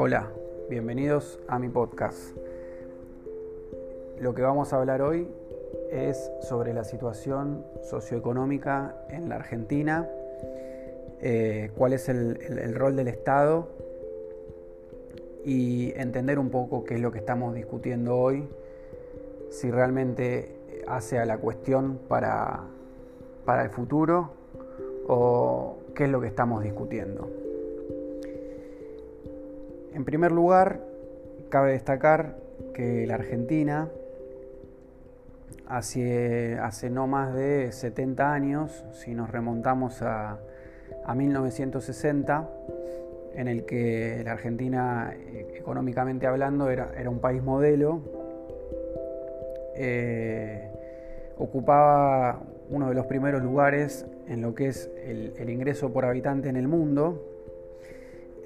Hola, bienvenidos a mi podcast. Lo que vamos a hablar hoy es sobre la situación socioeconómica en la Argentina, eh, cuál es el, rol del Estado y entender un poco qué es lo que estamos discutiendo hoy, si realmente hace a la cuestión para, para el futuro o qué es lo que estamos discutiendo. En primer lugar, cabe destacar que la Argentina hace, hace no más de 70 años, si nos remontamos a, 1960, en el que la Argentina, económicamente hablando, era, era un país modelo, eh, ocupaba uno de los primeros lugares en lo que es el, ingreso por habitante en el mundo.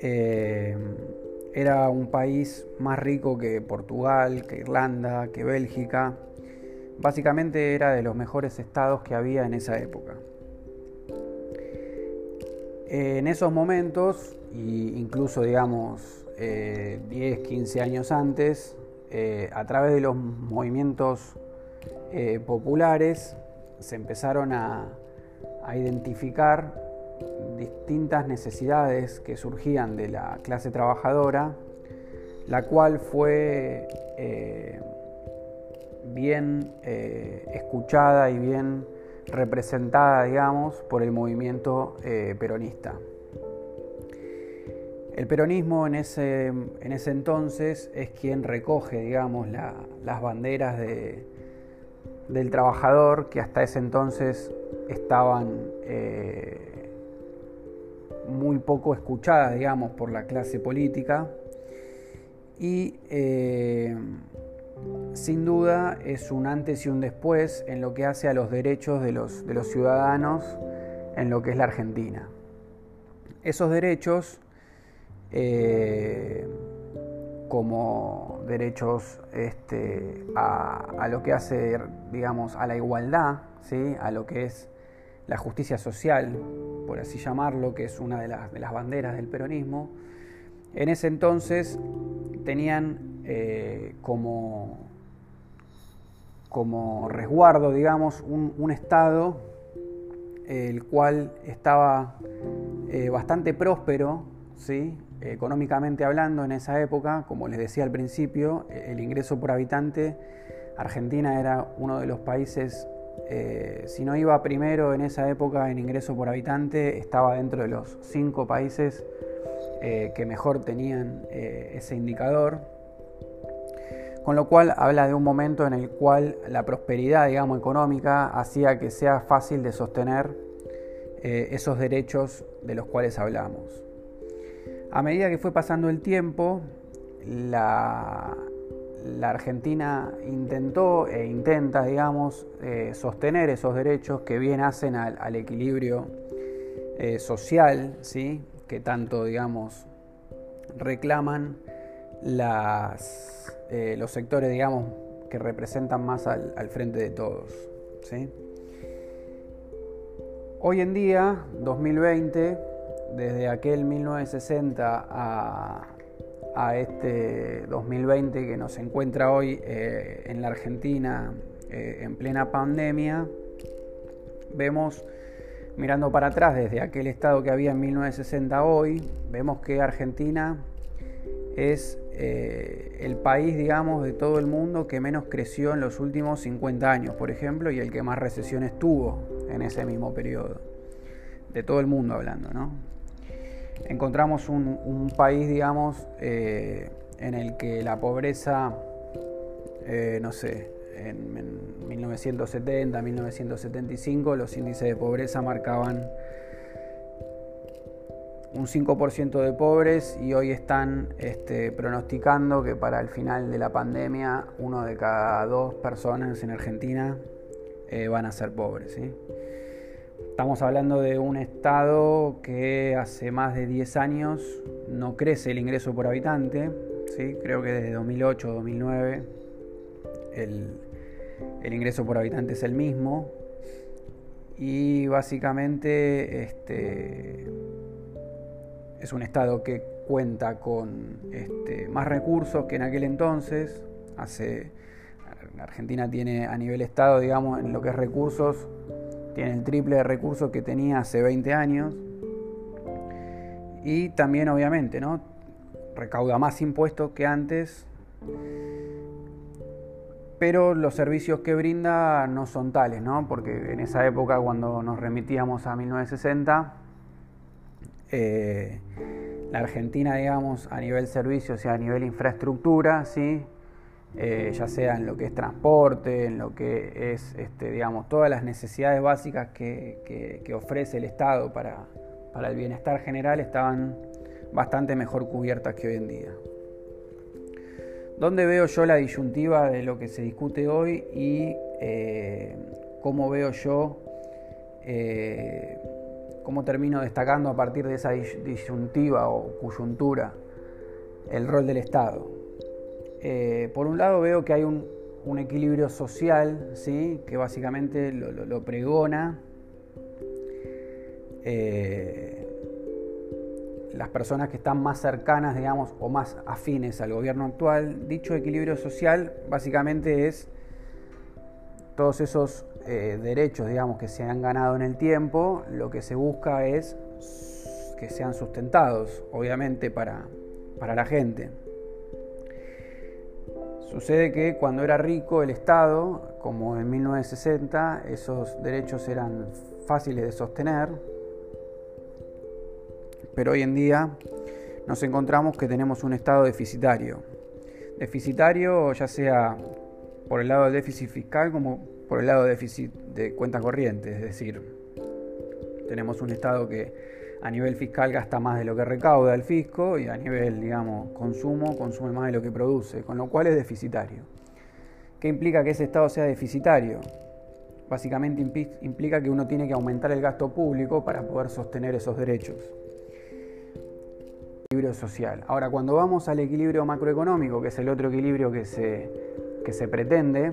Eh, era un país más rico que Portugal, que Irlanda, que Bélgica. Básicamente era de los mejores estados que había en esa época. En esos momentos, e incluso digamos 10, eh, 15 años antes, eh, a través de los movimientos eh, populares se empezaron a, a identificar distintas necesidades que surgían de la clase trabajadora, la cual fue eh, bien eh, escuchada y bien representada, digamos, por el movimiento eh, peronista. El peronismo en ese, en ese, entonces es quien recoge, digamos, las banderas del trabajador que hasta ese entonces estaban muy poco escuchada, digamos, por la clase política y eh, sin duda es un antes y un después en lo que hace a los derechos de los, de los ciudadanos en lo que es la Argentina. Esos derechos, eh, como derechos este, a, lo que hace, digamos, a la igualdad, ¿sí? a lo que es la justicia social, por así llamarlo, que es una de las, banderas del peronismo, en ese entonces tenían eh, como, como resguardo, digamos, un, Estado el cual estaba eh, bastante próspero, ¿sí? económicamente hablando en esa época, como les decía al principio, el ingreso por habitante, Argentina era uno de los países eh, si no iba primero en esa época en ingreso por habitante, estaba dentro de los cinco países eh, que mejor tenían eh, ese indicador. Con lo cual habla de un momento en el cual la prosperidad, digamos, económica hacía que sea fácil de sostener esos derechos de los cuales hablamos. A medida que fue pasando el tiempo, la, la Argentina intentó e intenta, digamos, eh, sostener esos derechos que bien hacen al, equilibrio eh, social, ¿sí? que tanto, digamos, reclaman las, eh, los sectores, digamos, que representan más al, frente de todos. ¿sí? Hoy en día, 2020, desde aquel 1960 a, a este 2020 que nos encuentra hoy eh, en la Argentina eh, en plena pandemia, vemos, mirando para atrás desde aquel estado que había en 1960 hoy, vemos que Argentina es eh, el país, digamos, de todo el mundo que menos creció en los últimos 50 años, por ejemplo, y el que más recesiones tuvo en ese mismo periodo. De todo el mundo hablando, ¿no? Encontramos un, país, digamos, eh, en el que la pobreza, eh, no sé, en, 1970, 1975, los índices de pobreza marcaban un 5% de pobres y hoy están este, pronosticando que para el final de la pandemia uno de cada dos personas en Argentina eh, van a ser pobres. ¿sí? Estamos hablando de un estado que hace más de 10 años no crece el ingreso por habitante, ¿sí? creo que desde 2008 o 2009 el, ingreso por habitante es el mismo y básicamente este, es un estado que cuenta con este, más recursos que en aquel entonces. Hace, Argentina tiene a nivel Estado, digamos, en lo que es recursos, tiene el triple de recursos que tenía hace 20 años. Y también, obviamente, ¿no? recauda más impuestos que antes, pero los servicios que brinda no son tales, ¿no? porque en esa época, cuando nos remitíamos a 1960, eh, la Argentina, digamos, a nivel servicios y a nivel infraestructura, ¿sí? Eh, ya sea en lo que es transporte, en lo que es, este, digamos, todas las necesidades básicas que, ofrece el Estado para, el bienestar general estaban bastante mejor cubiertas que hoy en día. ¿Dónde veo yo la disyuntiva de lo que se discute hoy y eh, cómo veo yo cómo termino destacando a partir de esa disyuntiva o coyuntura el rol del Estado. Eh, por un lado veo que hay un, equilibrio social, que básicamente lo, pregona eh, las personas que están más cercanas, digamos, o más afines al gobierno actual. Dicho equilibrio social básicamente es todos esos eh, derechos, digamos, que se han ganado en el tiempo, lo que se busca es que sean sustentados, obviamente, para, para la gente. Sucede que cuando era rico el Estado, como en 1960, esos derechos eran fáciles de sostener, pero hoy en día nos encontramos que tenemos un Estado deficitario. Deficitario ya sea por el lado del déficit fiscal como por el lado de déficit de cuentas corrientes, es decir, tenemos un Estado que a nivel fiscal gasta más de lo que recauda el fisco y a nivel, digamos, consumo consume más de lo que produce, con lo cual es deficitario. ¿Qué implica que ese Estado sea deficitario? Básicamente implica que uno tiene que aumentar el gasto público para poder sostener esos derechos. Equilibrio social. Ahora, cuando vamos al equilibrio macroeconómico, que es el otro equilibrio que se, que se pretende,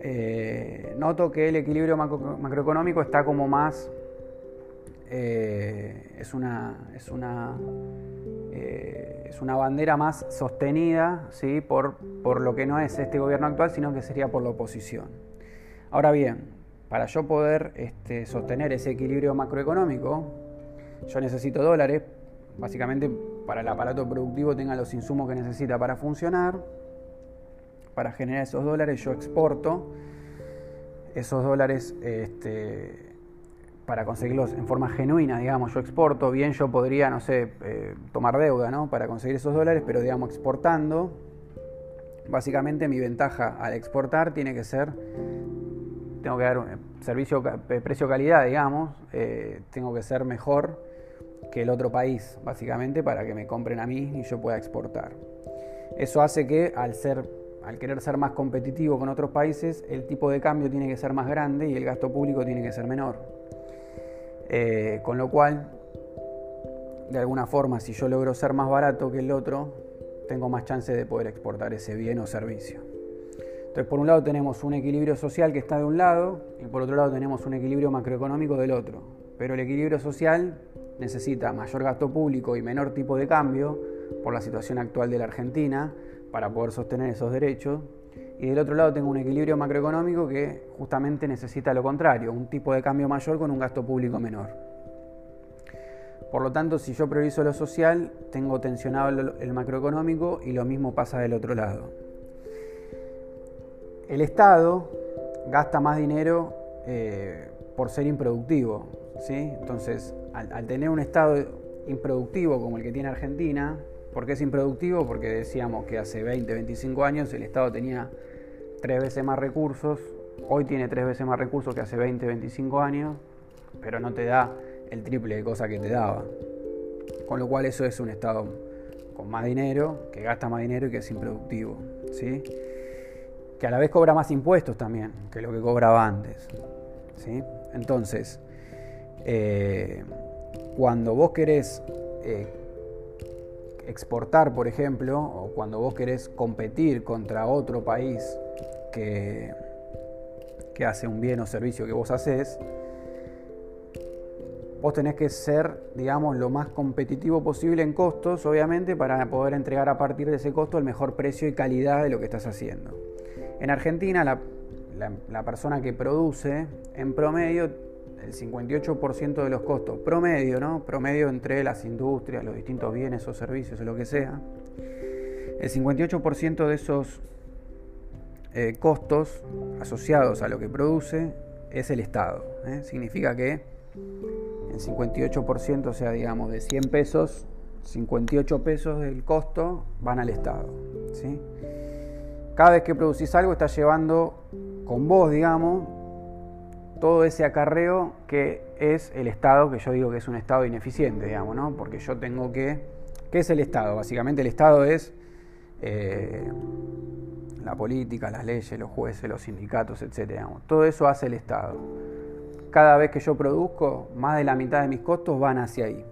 eh, noto que el equilibrio macroeconómico está como más, eh, es, una, es, una, eh, es una bandera más sostenida ¿sí? por, por lo que no es este gobierno actual, sino que sería por la oposición. Ahora bien, para yo poder este, sostener ese equilibrio macroeconómico, yo necesito dólares, básicamente para el aparato productivo tenga los insumos que necesita para funcionar para generar esos dólares yo exporto esos dólares este, para conseguirlos en forma genuina, digamos, yo exporto, bien yo podría, no sé, eh, tomar deuda, ¿no? Para conseguir esos dólares, pero digamos, exportando, básicamente mi ventaja al exportar tiene que ser, tengo que dar un servicio, eh, precio-calidad, digamos, eh, tengo que ser mejor que el otro país, básicamente, para que me compren a mí y yo pueda exportar. Eso hace que al ser al querer ser más competitivo con otros países, el tipo de cambio tiene que ser más grande y el gasto público tiene que ser menor. Eh, con lo cual, de alguna forma, si yo logro ser más barato que el otro, tengo más chance de poder exportar ese bien o servicio. Entonces, por un lado tenemos un equilibrio social que está de un lado y por otro lado tenemos un equilibrio macroeconómico del otro. Pero el equilibrio social necesita mayor gasto público y menor tipo de cambio por la situación actual de la Argentina, para poder sostener esos derechos. Y del otro lado tengo un equilibrio macroeconómico que justamente necesita lo contrario, un tipo de cambio mayor con un gasto público menor. Por lo tanto, si yo priorizo lo social, tengo tensionado el macroeconómico y lo mismo pasa del otro lado. El Estado gasta más dinero eh, por ser improductivo. ¿sí? Entonces, al tener un Estado improductivo como el que tiene Argentina, ¿Por qué es improductivo? Porque decíamos que hace 20, 25 años el Estado tenía tres veces más recursos, hoy tiene tres veces más recursos que hace 20, 25 años, pero no te da el triple de cosas que te daba. Con lo cual eso es un Estado con más dinero, que gasta más dinero y que es improductivo. ¿sí? Que a la vez cobra más impuestos también que lo que cobraba antes. ¿sí? Entonces, eh, cuando vos querés eh, exportar, por ejemplo, o cuando vos querés competir contra otro país que, hace un bien o servicio que vos haces, vos tenés que ser, digamos, lo más competitivo posible en costos, obviamente, para poder entregar a partir de ese costo el mejor precio y calidad de lo que estás haciendo. En Argentina, la, persona que produce, en promedio, el 58% de los costos, promedio, ¿no? Promedio entre las industrias, los distintos bienes o servicios o lo que sea, el 58% de esos eh, costos asociados a lo que produce es el Estado. ¿eh? Significa que el 58%, o sea, digamos, de 100 pesos, 58 pesos del costo van al Estado. ¿sí? Cada vez que producís algo estás llevando con vos, digamos, todo ese acarreo que es el Estado, que yo digo que es un Estado ineficiente, digamos, ¿no? Porque yo tengo que... ¿Qué es el Estado? Básicamente el Estado es eh, la política, las leyes, los jueces, los sindicatos, etc. Todo eso hace el Estado. Cada vez que yo produzco, más de la mitad de mis costos van hacia ahí.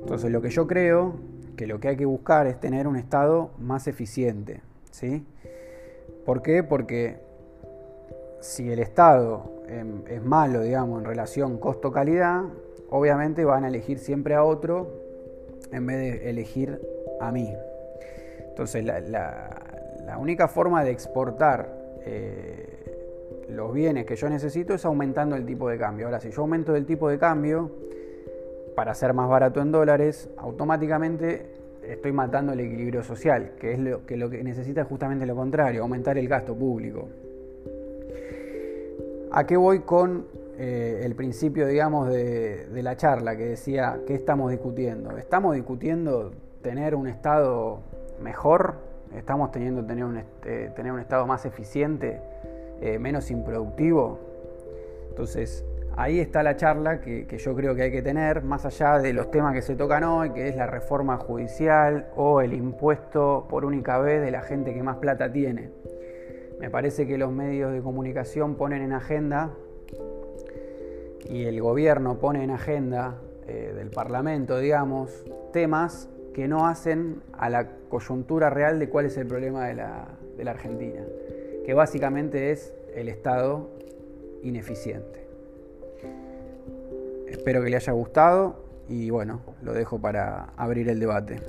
Entonces lo que yo creo que lo que hay que buscar es tener un Estado más eficiente. ¿sí? ¿Por qué? Porque si el Estado em, es malo, digamos, en relación costo-calidad, obviamente van a elegir siempre a otro en vez de elegir a mí. Entonces la, la única forma de exportar eh, los bienes que yo necesito es aumentando el tipo de cambio. Ahora, si yo aumento el tipo de cambio para ser más barato en dólares, automáticamente estoy matando el equilibrio social, que es lo que, lo que necesita es justamente lo contrario, aumentar el gasto público. ¿A qué voy con eh, el principio, digamos, de, de la charla que decía, ¿qué estamos discutiendo? ¿Estamos discutiendo tener un Estado mejor estamos teniendo tener un, este, tener un estado más eficiente, eh, menos improductivo. Entonces, ahí está la charla que, yo creo que hay que tener, más allá de los temas que se tocan hoy, que es la reforma judicial o el impuesto por única vez de la gente que más plata tiene. Me parece que los medios de comunicación ponen en agenda y el gobierno pone en agenda eh, del Parlamento, digamos, temas que no hacen a la coyuntura real de cuál es el problema de la, de la Argentina, que básicamente es el Estado ineficiente. Espero que le haya gustado y bueno, lo dejo para abrir el debate.